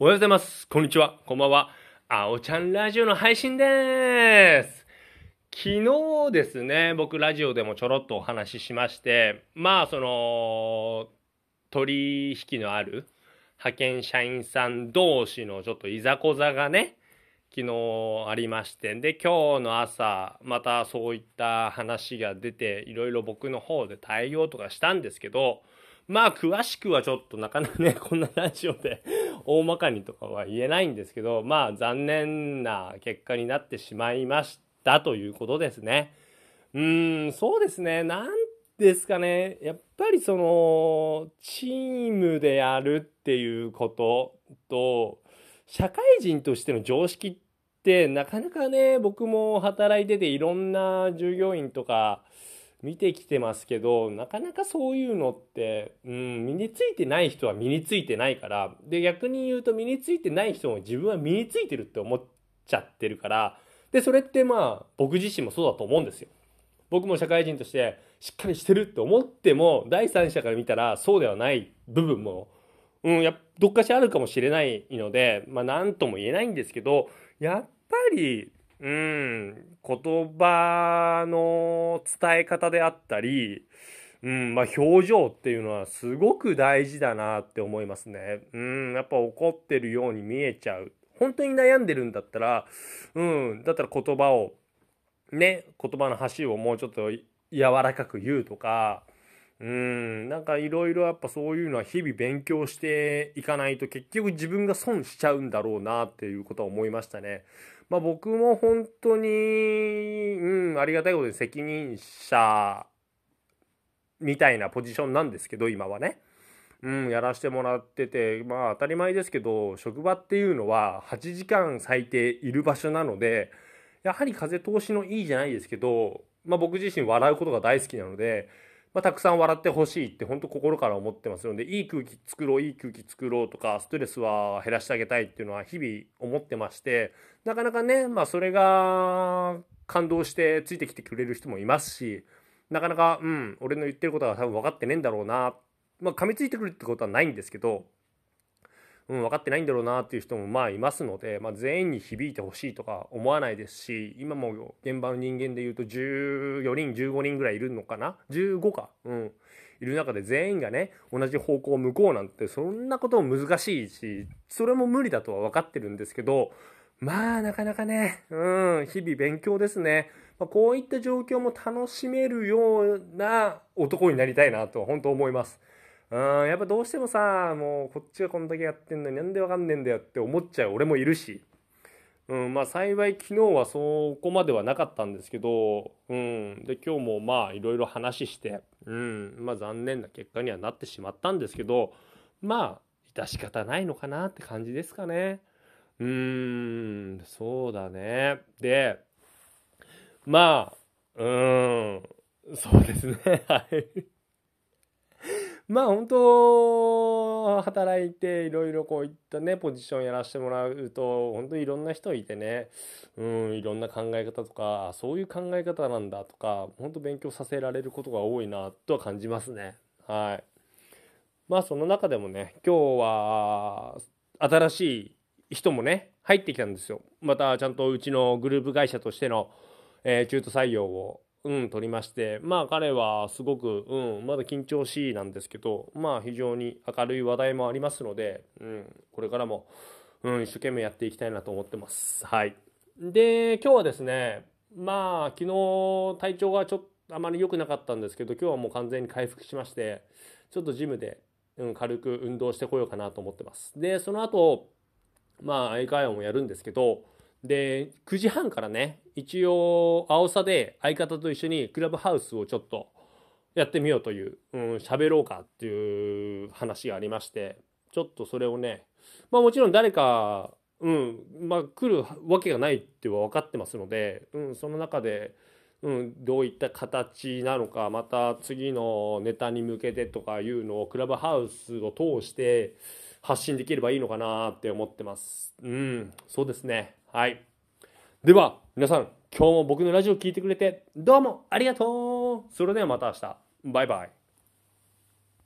おはようございます。こんにちは。こんばんは。あおちゃんラジオの配信です。昨日ですね、僕ラジオでもちょろっとお話ししまして、まあその、取引のある派遣社員さん同士のちょっといざこざがね、昨日ありまして、で、今日の朝、またそういった話が出て、いろいろ僕の方で対応とかしたんですけど、まあ詳しくはちょっとなかなかね、こんなラジオで大まかにとかは言えないんですけど、まあ残念な結果になってしまいましたということですね。うーん、そうですね。なんですかね。やっぱりその、チームでやるっていうことと、社会人としての常識ってなかなかね、僕も働いてていろんな従業員とか、見てきてますけど、なかなかそういうのって、うん、身についてない人は身についてないから、で、逆に言うと身についてない人も自分は身についてるって思っちゃってるから、で、それってまあ、僕自身もそうだと思うんですよ。僕も社会人としてしっかりしてるって思っても、第三者から見たらそうではない部分も、うん、やどっかしらあるかもしれないので、まあ、なんとも言えないんですけど、やっぱり、うん、言葉の伝え方であったり、うん、まあ表情っていうのはすごく大事だなって思いますね。うん、やっぱ怒ってるように見えちゃう。本当に悩んでるんだったら、うん、だったら言葉を、ね、言葉の端をもうちょっと柔らかく言うとか、うん、なんかいろいろやっぱそういうのは日々勉強していかないと結局自分が損しちゃうんだろうなっていうことは思いましたね。まあ僕も本当に、うん、ありがたいことで責任者みたいなポジションなんですけど、今はね。うん、やらせてもらってて、まあ当たり前ですけど、職場っていうのは8時間最低いる場所なので、やはり風通しのいいじゃないですけど、まあ僕自身笑うことが大好きなので、まあ、たくさん笑ってほしいって本当心から思ってますのでいい空気作ろういい空気作ろうとかストレスは減らしてあげたいっていうのは日々思ってましてなかなかねまあそれが感動してついてきてくれる人もいますしなかなかうん俺の言ってることは多分分かってねえんだろうな。まあ噛みついてくるってことはないんですけどうん、分かってないんだろうなっていう人もまあいますので、まあ、全員に響いてほしいとか思わないですし今も現場の人間でいうと14人15人ぐらいいるのかな？15か。うん。いる中で全員がね同じ方向を向こうなんてそんなことも難しいしそれも無理だとは分かってるんですけどまあなかなかねうん日々勉強ですね、まあ、こういった状況も楽しめるような男になりたいなと本当思います。うん、やっぱどうしてもさ、もうこっちがこんだけやってんのになんでわかんねえんだよって思っちゃう俺もいるし。うん、まあ幸い昨日はそこまではなかったんですけど、うん、で今日もまあいろいろ話して、うん、まあ残念な結果にはなってしまったんですけど、まあ致し方ないのかなって感じですかね。うーん、そうだね。で、まあ、うん、そうですね。はい。まあ本当働いていろいろこういったねポジションやらせてもらうと本当にいろんな人いてねうんいろんな考え方とかそういう考え方なんだとか本当勉強させられることが多いなとは感じますね。はい。まあその中でもね今日は新しい人もね入ってきたんですよ。またちゃんとうちのグループ会社としての、えー中途採用をうん、取りまして、まあ彼はすごく、うん、まだ緊張しいなんですけど、まあ非常に明るい話題もありますので、うん、これからも、うん、一生懸命やっていきたいなと思ってます。はい。で、今日はですね、まあ昨日体調がちょっとあまり良くなかったんですけど、今日はもう完全に回復しまして、ちょっとジムで、うん、軽く運動してこようかなと思ってます。で、その後、まあ英会話もやるんですけど、で、9時半からね、一応、青さで相方と一緒にクラブハウスをちょっとやってみようという、うん、喋ろうかっていう話がありまして、ちょっとそれをね、まあもちろん誰か、うん、まあ来るわけがないっては分かってますので、うん、その中で、うん、どういった形なのか、また次のネタに向けてとかいうのをクラブハウスを通して発信できればいいのかなって思ってます。うん、そうですね。はい。では、皆さん、今日も僕のラジオを聞いてくれて、どうもありがとうそれではまた明日。バイバイ。